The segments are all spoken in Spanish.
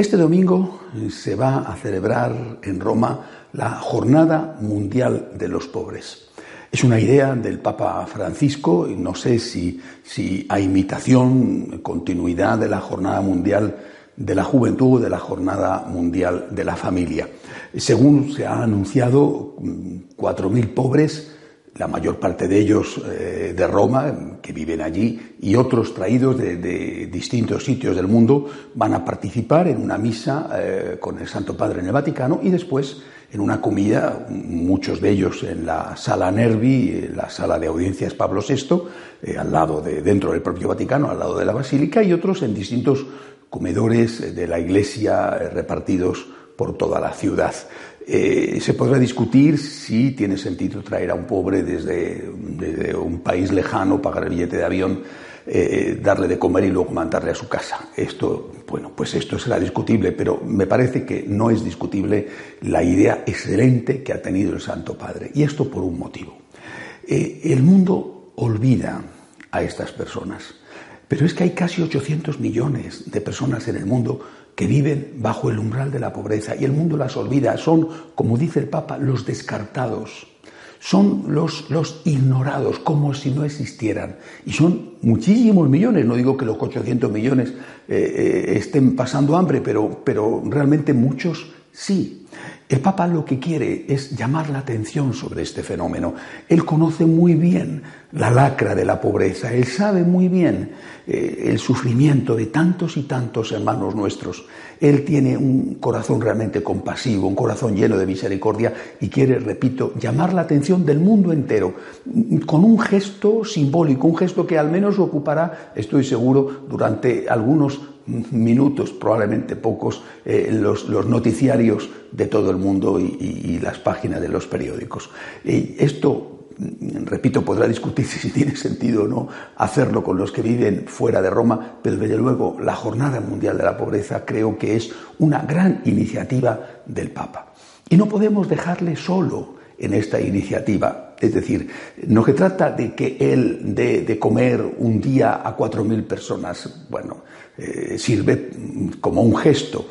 Este domingo se va a celebrar en Roma la Jornada Mundial de los Pobres. Es una idea del Papa Francisco, no sé si, si a imitación, continuidad de la Jornada Mundial de la Juventud de la Jornada Mundial de la Familia. Según se ha anunciado, 4.000 pobres, la mayor parte de ellos eh, de Roma, que viven allí, y otros traídos de, distintos sitios del mundo, van a participar en una misa eh, con el Santo Padre en el Vaticano y después en una comida, muchos de ellos en la sala Nervi, la sala de audiencias Pablo VI, eh, al lado de, dentro del propio Vaticano, al lado de la Basílica, y otros en distintos comedores de la Iglesia repartidos por toda la ciudad. Eh, se podrá discutir si tiene sentido traer a un pobre desde, un país lejano, pagar el billete de avión, eh, darle de comer y luego mandarle a su casa. Esto, bueno, pues esto será discutible, pero me parece que no es discutible la idea excelente que ha tenido el Santo Padre. Y esto por un motivo. Eh, el mundo olvida a estas personas, pero es que hay casi 800 millones de personas en el mundo que viven bajo el umbral de la pobreza y el mundo las olvida. Son, como dice el Papa, los descartados son los, los ignorados, como si no existieran. Y son muchísimos millones, no digo que los 800 millones eh, eh, estén pasando hambre, pero, pero realmente muchos sí. El Papa lo que quiere es llamar la atención sobre este fenómeno. Él conoce muy bien la lacra de la pobreza, él sabe muy bien eh, el sufrimiento de tantos y tantos hermanos nuestros. Él tiene un corazón realmente compasivo, un corazón lleno de misericordia y quiere, repito, llamar la atención del mundo entero con un gesto simbólico, un gesto que al menos ocupará, estoy seguro, durante algunos minutos, probablemente pocos, eh, los, noticiarios de todo el mundo y, y, y las páginas de los periódicos. Y esto, repito, podrá discutirse si tiene sentido o no hacerlo con los que viven fuera de Roma, pero desde luego la Jornada Mundial de la Pobreza creo que es una gran iniciativa del Papa. Y no podemos dejarle solo en esta iniciativa. Es decir, no se trata de que él dé de comer un día a cuatro mil personas. Bueno, eh, sirve como un gesto.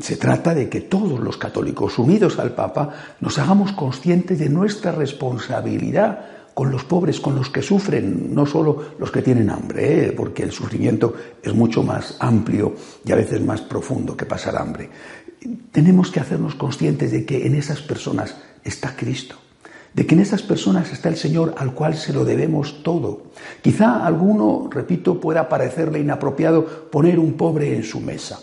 Se trata de que todos los católicos unidos al Papa nos hagamos conscientes de nuestra responsabilidad con los pobres, con los que sufren, no solo los que tienen hambre, ¿eh? porque el sufrimiento es mucho más amplio y a veces más profundo que pasar hambre. Tenemos que hacernos conscientes de que en esas personas está Cristo, de que en esas personas está el Señor al cual se lo debemos todo. Quizá a alguno, repito, pueda parecerle inapropiado poner un pobre en su mesa,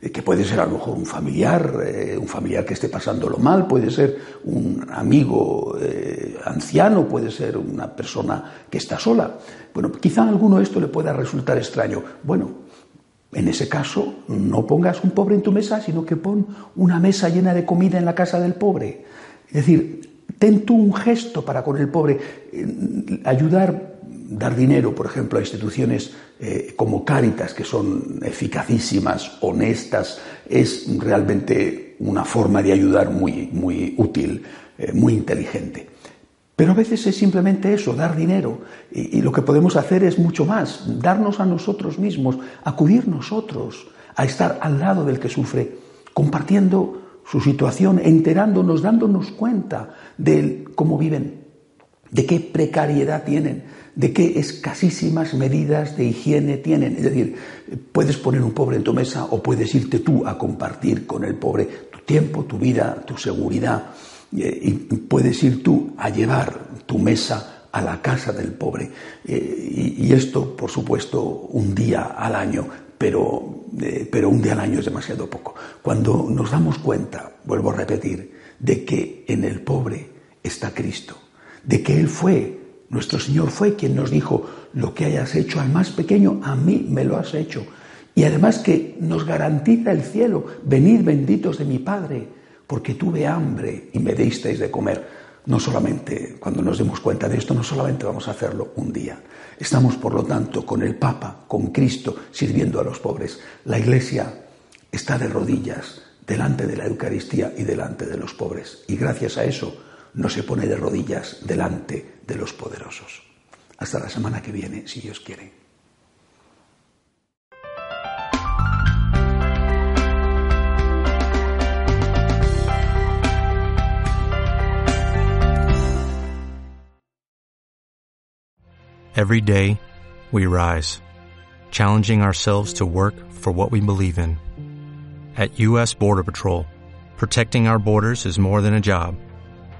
que puede ser a lo mejor un familiar, eh, un familiar que esté pasándolo mal, puede ser un amigo eh, anciano, puede ser una persona que está sola. Bueno, quizá a alguno esto le pueda resultar extraño. Bueno, en ese caso, no pongas un pobre en tu mesa, sino que pon una mesa llena de comida en la casa del pobre. Es decir, ten tú un gesto para con el pobre, eh, ayudar, dar dinero, por ejemplo, a instituciones eh, como Cáritas, que son eficacísimas, honestas, es realmente una forma de ayudar muy, muy útil, eh, muy inteligente. Pero a veces es simplemente eso, dar dinero. Y, y, lo que podemos hacer es mucho más, darnos a nosotros mismos, acudir nosotros a estar al lado del que sufre, compartiendo su situación, enterándonos, dándonos cuenta de cómo viven, de qué precariedad tienen, de qué escasísimas medidas de higiene tienen. Es decir, puedes poner un pobre en tu mesa o puedes irte tú a compartir con el pobre tu tiempo, tu vida, tu seguridad. Eh, y puedes ir tú a llevar tu mesa a la casa del pobre. Eh, y esto, por supuesto, un día al año, pero, eh, pero un día al año es demasiado poco. Cuando nos damos cuenta, vuelvo a repetir, de que en el pobre está Cristo, de que Él fue, nuestro Señor fue quien nos dijo, lo que hayas hecho al más pequeño, a mí me lo has hecho. Y además que nos garantiza el cielo, venid benditos de mi Padre, porque tuve hambre y me disteis de comer. No solamente, cuando nos demos cuenta de esto, no solamente vamos a hacerlo un día. Estamos, por lo tanto, con el Papa, con Cristo, sirviendo a los pobres. La Iglesia está de rodillas delante de la Eucaristía y delante de los pobres. Y gracias a eso no se pone de rodillas delante de los poderosos. Hasta la semana que viene, si Dios quiere. Every day, we rise, challenging ourselves to work for what we believe in. At U.S. Border Patrol, protecting our borders is more than a job,